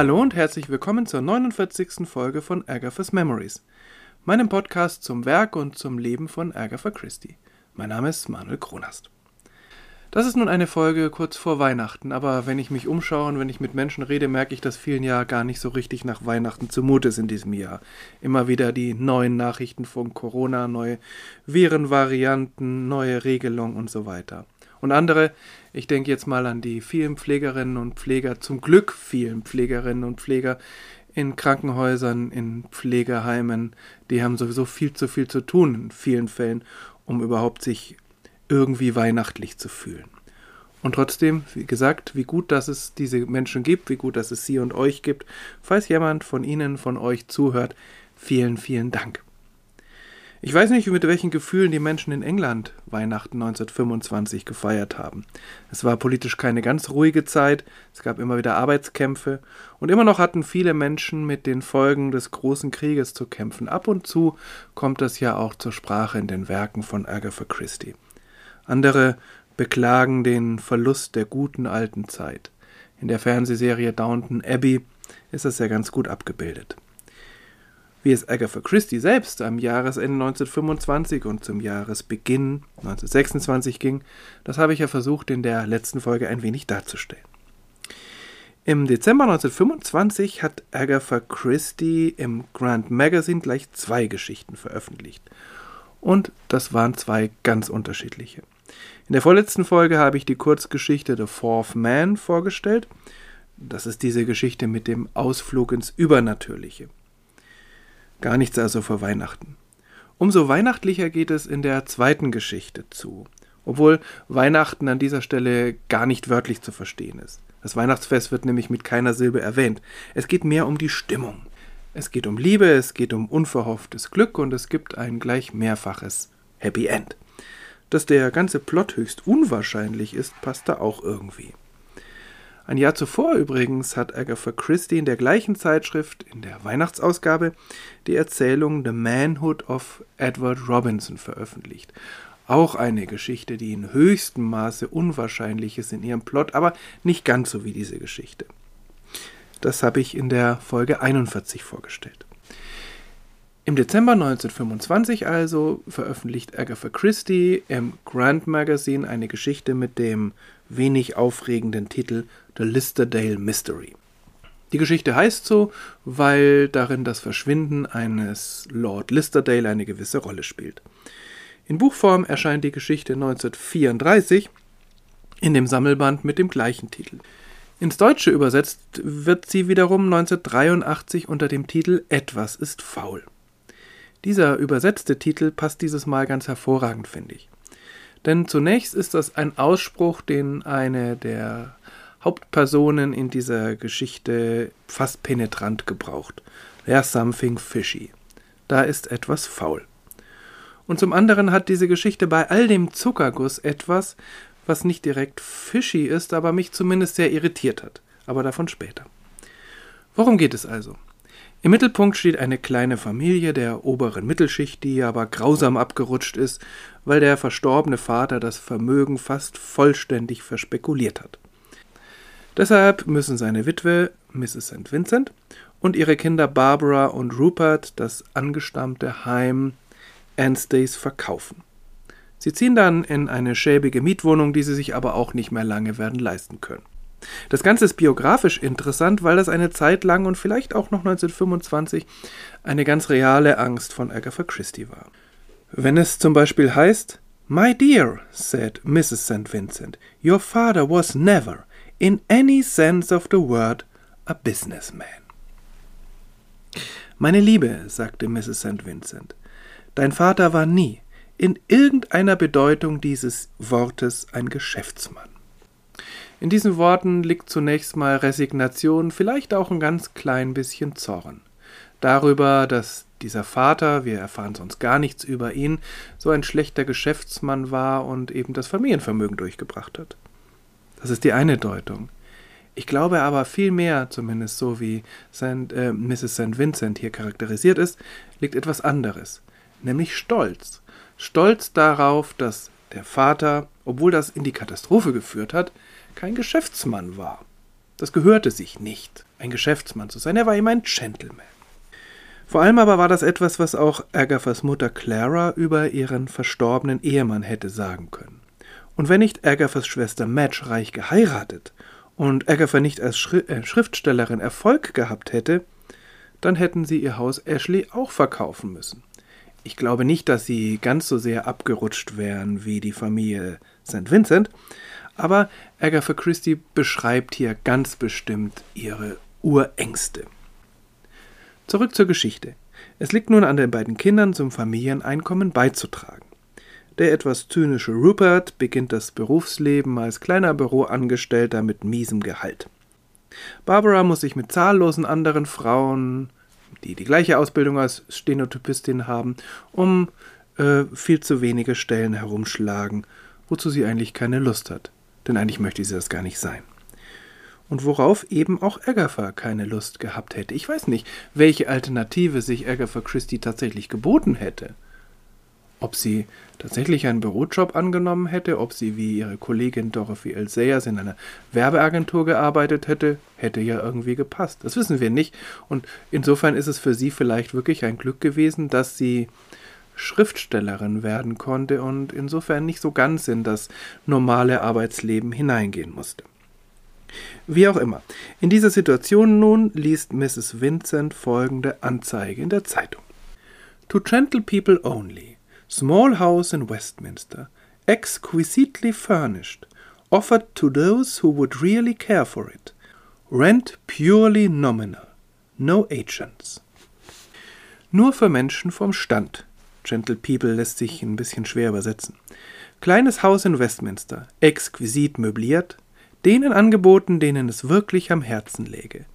Hallo und herzlich willkommen zur 49. Folge von Agatha's Memories, meinem Podcast zum Werk und zum Leben von Agatha Christie. Mein Name ist Manuel Kronast. Das ist nun eine Folge kurz vor Weihnachten, aber wenn ich mich umschaue und wenn ich mit Menschen rede, merke ich, dass vielen ja gar nicht so richtig nach Weihnachten zumute ist in diesem Jahr. Immer wieder die neuen Nachrichten von Corona, neue Virenvarianten, neue Regelungen und so weiter. Und andere, ich denke jetzt mal an die vielen Pflegerinnen und Pfleger, zum Glück vielen Pflegerinnen und Pfleger in Krankenhäusern, in Pflegeheimen, die haben sowieso viel zu viel zu tun in vielen Fällen, um überhaupt sich irgendwie weihnachtlich zu fühlen. Und trotzdem, wie gesagt, wie gut, dass es diese Menschen gibt, wie gut, dass es sie und euch gibt. Falls jemand von Ihnen, von euch zuhört, vielen, vielen Dank. Ich weiß nicht, mit welchen Gefühlen die Menschen in England Weihnachten 1925 gefeiert haben. Es war politisch keine ganz ruhige Zeit, es gab immer wieder Arbeitskämpfe und immer noch hatten viele Menschen mit den Folgen des großen Krieges zu kämpfen. Ab und zu kommt das ja auch zur Sprache in den Werken von Agatha Christie. Andere beklagen den Verlust der guten alten Zeit. In der Fernsehserie Downton Abbey ist das ja ganz gut abgebildet. Wie es Agatha Christie selbst am Jahresende 1925 und zum Jahresbeginn 1926 ging, das habe ich ja versucht in der letzten Folge ein wenig darzustellen. Im Dezember 1925 hat Agatha Christie im Grand Magazine gleich zwei Geschichten veröffentlicht. Und das waren zwei ganz unterschiedliche. In der vorletzten Folge habe ich die Kurzgeschichte The Fourth Man vorgestellt. Das ist diese Geschichte mit dem Ausflug ins Übernatürliche. Gar nichts also für Weihnachten. Umso weihnachtlicher geht es in der zweiten Geschichte zu, obwohl Weihnachten an dieser Stelle gar nicht wörtlich zu verstehen ist. Das Weihnachtsfest wird nämlich mit keiner Silbe erwähnt. Es geht mehr um die Stimmung. Es geht um Liebe, es geht um unverhofftes Glück und es gibt ein gleich mehrfaches Happy End. Dass der ganze Plot höchst unwahrscheinlich ist, passt da auch irgendwie. Ein Jahr zuvor übrigens hat Agatha Christie in der gleichen Zeitschrift, in der Weihnachtsausgabe, die Erzählung The Manhood of Edward Robinson veröffentlicht. Auch eine Geschichte, die in höchstem Maße unwahrscheinlich ist in ihrem Plot, aber nicht ganz so wie diese Geschichte. Das habe ich in der Folge 41 vorgestellt. Im Dezember 1925 also veröffentlicht Agatha Christie im Grand Magazine eine Geschichte mit dem wenig aufregenden Titel The Listerdale Mystery. Die Geschichte heißt so, weil darin das Verschwinden eines Lord Listerdale eine gewisse Rolle spielt. In Buchform erscheint die Geschichte 1934 in dem Sammelband mit dem gleichen Titel. Ins Deutsche übersetzt wird sie wiederum 1983 unter dem Titel Etwas ist faul. Dieser übersetzte Titel passt dieses Mal ganz hervorragend, finde ich. Denn zunächst ist das ein Ausspruch, den eine der Hauptpersonen in dieser Geschichte fast penetrant gebraucht. There's something fishy. Da ist etwas faul. Und zum anderen hat diese Geschichte bei all dem Zuckerguss etwas, was nicht direkt fishy ist, aber mich zumindest sehr irritiert hat. Aber davon später. Worum geht es also? Im Mittelpunkt steht eine kleine Familie der oberen Mittelschicht, die aber grausam abgerutscht ist, weil der verstorbene Vater das Vermögen fast vollständig verspekuliert hat. Deshalb müssen seine Witwe, Mrs. St. Vincent, und ihre Kinder Barbara und Rupert das angestammte Heim Anstays verkaufen. Sie ziehen dann in eine schäbige Mietwohnung, die sie sich aber auch nicht mehr lange werden leisten können. Das Ganze ist biografisch interessant, weil das eine Zeit lang und vielleicht auch noch 1925 eine ganz reale Angst von Agatha Christie war. Wenn es zum Beispiel heißt, My dear, said Mrs. St. Vincent, your father was never, in any sense of the word, a businessman. Meine Liebe, sagte Mrs. St. Vincent, dein Vater war nie, in irgendeiner Bedeutung dieses Wortes, ein Geschäftsmann. In diesen Worten liegt zunächst mal Resignation, vielleicht auch ein ganz klein bisschen Zorn. Darüber, dass dieser Vater, wir erfahren sonst gar nichts über ihn, so ein schlechter Geschäftsmann war und eben das Familienvermögen durchgebracht hat. Das ist die eine Deutung. Ich glaube aber vielmehr, zumindest so wie Saint, äh, Mrs. St. Vincent hier charakterisiert ist, liegt etwas anderes, nämlich Stolz. Stolz darauf, dass der Vater, obwohl das in die Katastrophe geführt hat, kein Geschäftsmann war. Das gehörte sich nicht, ein Geschäftsmann zu sein. Er war immer ein Gentleman. Vor allem aber war das etwas, was auch Agathas Mutter Clara über ihren verstorbenen Ehemann hätte sagen können. Und wenn nicht Agathas Schwester Madge reich geheiratet und Agatha nicht als Schri äh, Schriftstellerin Erfolg gehabt hätte, dann hätten sie ihr Haus Ashley auch verkaufen müssen. Ich glaube nicht, dass sie ganz so sehr abgerutscht wären wie die Familie St. Vincent, aber Agatha Christie beschreibt hier ganz bestimmt ihre Urängste. Zurück zur Geschichte. Es liegt nun an den beiden Kindern, zum Familieneinkommen beizutragen. Der etwas zynische Rupert beginnt das Berufsleben als kleiner Büroangestellter mit miesem Gehalt. Barbara muss sich mit zahllosen anderen Frauen, die die gleiche Ausbildung als Stenotypistin haben, um äh, viel zu wenige Stellen herumschlagen, wozu sie eigentlich keine Lust hat. Denn eigentlich möchte sie das gar nicht sein. Und worauf eben auch Agatha keine Lust gehabt hätte. Ich weiß nicht, welche Alternative sich Agatha Christie tatsächlich geboten hätte. Ob sie tatsächlich einen Bürojob angenommen hätte, ob sie wie ihre Kollegin Dorothy L. Sayers in einer Werbeagentur gearbeitet hätte, hätte ja irgendwie gepasst. Das wissen wir nicht. Und insofern ist es für sie vielleicht wirklich ein Glück gewesen, dass sie Schriftstellerin werden konnte und insofern nicht so ganz in das normale Arbeitsleben hineingehen musste. Wie auch immer, in dieser Situation nun liest Mrs. Vincent folgende Anzeige in der Zeitung. To gentle people only. Small house in Westminster, exquisitely furnished, offered to those who would really care for it. Rent purely nominal, no agents. Nur für Menschen vom Stand. Gentle People lässt sich ein bisschen schwer übersetzen. Kleines Haus in Westminster, exquisit möbliert, denen angeboten, denen es wirklich am Herzen läge.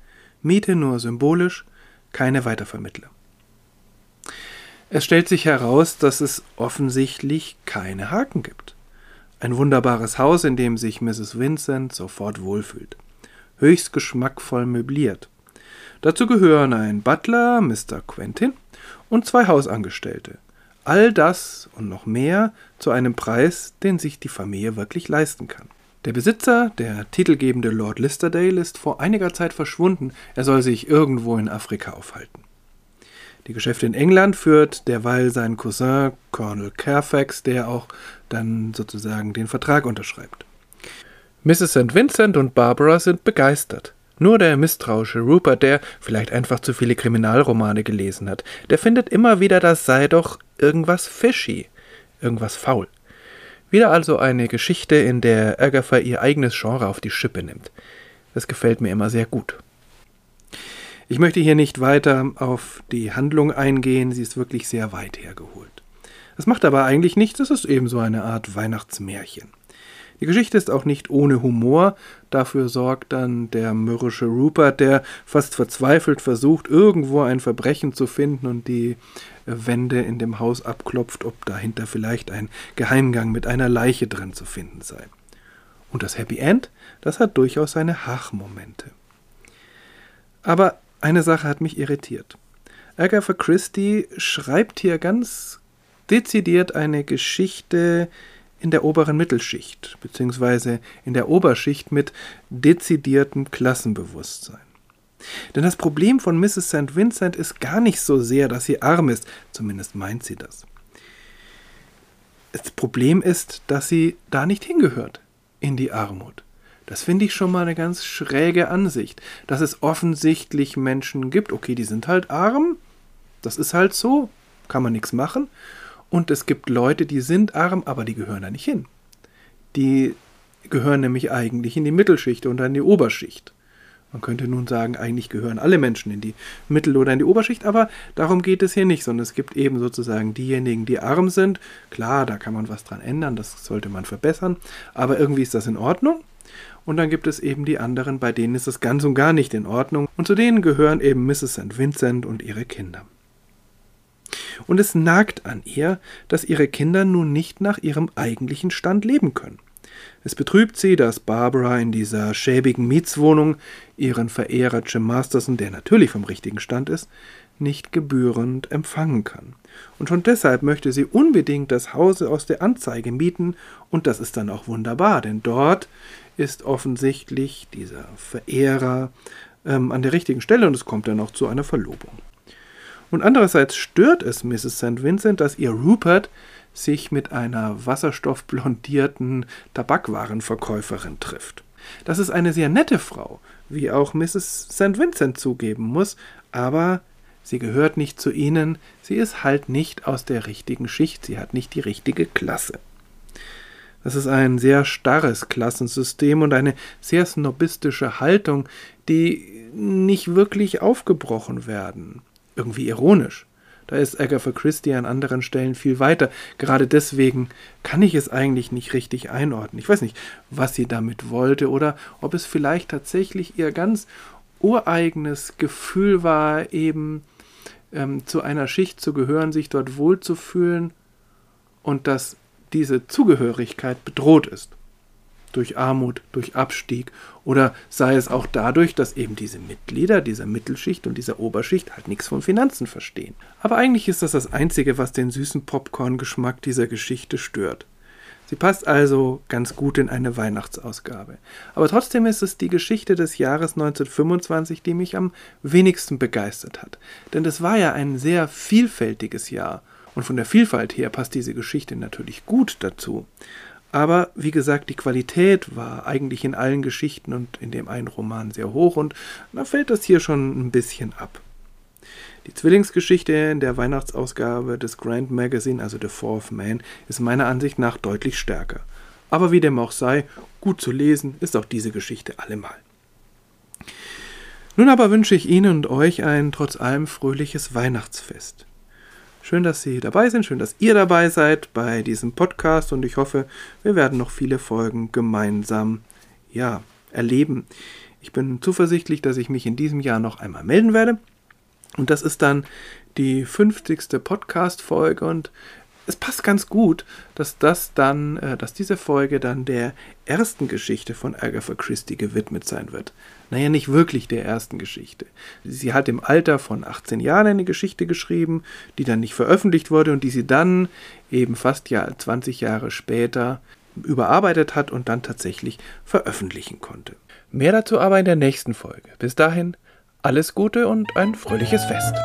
Miete nur symbolisch, keine Weitervermittler. Es stellt sich heraus, dass es offensichtlich keine Haken gibt. Ein wunderbares Haus, in dem sich Mrs. Vincent sofort wohlfühlt. Höchst geschmackvoll möbliert. Dazu gehören ein Butler, Mr. Quentin, und zwei Hausangestellte. All das und noch mehr zu einem Preis, den sich die Familie wirklich leisten kann. Der Besitzer, der titelgebende Lord Listerdale, ist vor einiger Zeit verschwunden. Er soll sich irgendwo in Afrika aufhalten. Die Geschäfte in England führt derweil sein Cousin Colonel Carfax, der auch dann sozusagen den Vertrag unterschreibt. Mrs. St. Vincent und Barbara sind begeistert. Nur der misstrauische Rupert, der vielleicht einfach zu viele Kriminalromane gelesen hat, der findet immer wieder, das sei doch irgendwas fishy, irgendwas faul. Wieder also eine Geschichte, in der Agatha ihr eigenes Genre auf die Schippe nimmt. Das gefällt mir immer sehr gut. Ich möchte hier nicht weiter auf die Handlung eingehen, sie ist wirklich sehr weit hergeholt. Das macht aber eigentlich nichts, es ist eben so eine Art Weihnachtsmärchen. Die Geschichte ist auch nicht ohne Humor, dafür sorgt dann der mürrische Rupert, der fast verzweifelt versucht, irgendwo ein Verbrechen zu finden und die Wände in dem Haus abklopft, ob dahinter vielleicht ein Geheimgang mit einer Leiche drin zu finden sei. Und das Happy End, das hat durchaus seine Hachmomente. Aber eine Sache hat mich irritiert. Agatha Christie schreibt hier ganz dezidiert eine Geschichte in der oberen Mittelschicht, beziehungsweise in der Oberschicht mit dezidiertem Klassenbewusstsein. Denn das Problem von Mrs. St. Vincent ist gar nicht so sehr, dass sie arm ist, zumindest meint sie das. Das Problem ist, dass sie da nicht hingehört, in die Armut. Das finde ich schon mal eine ganz schräge Ansicht, dass es offensichtlich Menschen gibt, okay, die sind halt arm, das ist halt so, kann man nichts machen. Und es gibt Leute, die sind arm, aber die gehören da nicht hin. Die gehören nämlich eigentlich in die Mittelschicht und in die Oberschicht. Man könnte nun sagen, eigentlich gehören alle Menschen in die Mittel- oder in die Oberschicht, aber darum geht es hier nicht, sondern es gibt eben sozusagen diejenigen, die arm sind. Klar, da kann man was dran ändern, das sollte man verbessern, aber irgendwie ist das in Ordnung. Und dann gibt es eben die anderen, bei denen ist es ganz und gar nicht in Ordnung. Und zu denen gehören eben Mrs. St. Vincent und ihre Kinder. Und es nagt an ihr, dass ihre Kinder nun nicht nach ihrem eigentlichen Stand leben können. Es betrübt sie, dass Barbara in dieser schäbigen Mietswohnung ihren Verehrer Jim Masterson, der natürlich vom richtigen Stand ist, nicht gebührend empfangen kann. Und schon deshalb möchte sie unbedingt das Haus aus der Anzeige mieten, und das ist dann auch wunderbar, denn dort ist offensichtlich dieser Verehrer ähm, an der richtigen Stelle und es kommt dann auch zu einer Verlobung. Und andererseits stört es Mrs. St. Vincent, dass ihr Rupert sich mit einer wasserstoffblondierten Tabakwarenverkäuferin trifft. Das ist eine sehr nette Frau, wie auch Mrs. St. Vincent zugeben muss, aber sie gehört nicht zu ihnen, sie ist halt nicht aus der richtigen Schicht, sie hat nicht die richtige Klasse. Das ist ein sehr starres Klassensystem und eine sehr snobistische Haltung, die nicht wirklich aufgebrochen werden. Irgendwie ironisch. Da ist Agatha Christie an anderen Stellen viel weiter. Gerade deswegen kann ich es eigentlich nicht richtig einordnen. Ich weiß nicht, was sie damit wollte oder ob es vielleicht tatsächlich ihr ganz ureigenes Gefühl war, eben ähm, zu einer Schicht zu gehören, sich dort wohlzufühlen und dass diese Zugehörigkeit bedroht ist durch Armut, durch Abstieg oder sei es auch dadurch, dass eben diese Mitglieder dieser Mittelschicht und dieser Oberschicht halt nichts von Finanzen verstehen. Aber eigentlich ist das das Einzige, was den süßen Popcorn-Geschmack dieser Geschichte stört. Sie passt also ganz gut in eine Weihnachtsausgabe. Aber trotzdem ist es die Geschichte des Jahres 1925, die mich am wenigsten begeistert hat. Denn es war ja ein sehr vielfältiges Jahr. Und von der Vielfalt her passt diese Geschichte natürlich gut dazu. Aber wie gesagt, die Qualität war eigentlich in allen Geschichten und in dem einen Roman sehr hoch und da fällt das hier schon ein bisschen ab. Die Zwillingsgeschichte in der Weihnachtsausgabe des Grand Magazine, also The Fourth Man, ist meiner Ansicht nach deutlich stärker. Aber wie dem auch sei, gut zu lesen ist auch diese Geschichte allemal. Nun aber wünsche ich Ihnen und euch ein trotz allem fröhliches Weihnachtsfest. Schön, dass Sie dabei sind, schön, dass ihr dabei seid bei diesem Podcast und ich hoffe, wir werden noch viele Folgen gemeinsam ja, erleben. Ich bin zuversichtlich, dass ich mich in diesem Jahr noch einmal melden werde. Und das ist dann die 50. Podcast-Folge und es passt ganz gut, dass das dann, äh, dass diese Folge dann der ersten Geschichte von Agatha Christie gewidmet sein wird. Naja, nicht wirklich der ersten Geschichte. Sie hat im Alter von 18 Jahren eine Geschichte geschrieben, die dann nicht veröffentlicht wurde und die sie dann eben fast ja 20 Jahre später überarbeitet hat und dann tatsächlich veröffentlichen konnte. Mehr dazu aber in der nächsten Folge. Bis dahin, alles Gute und ein fröhliches Fest.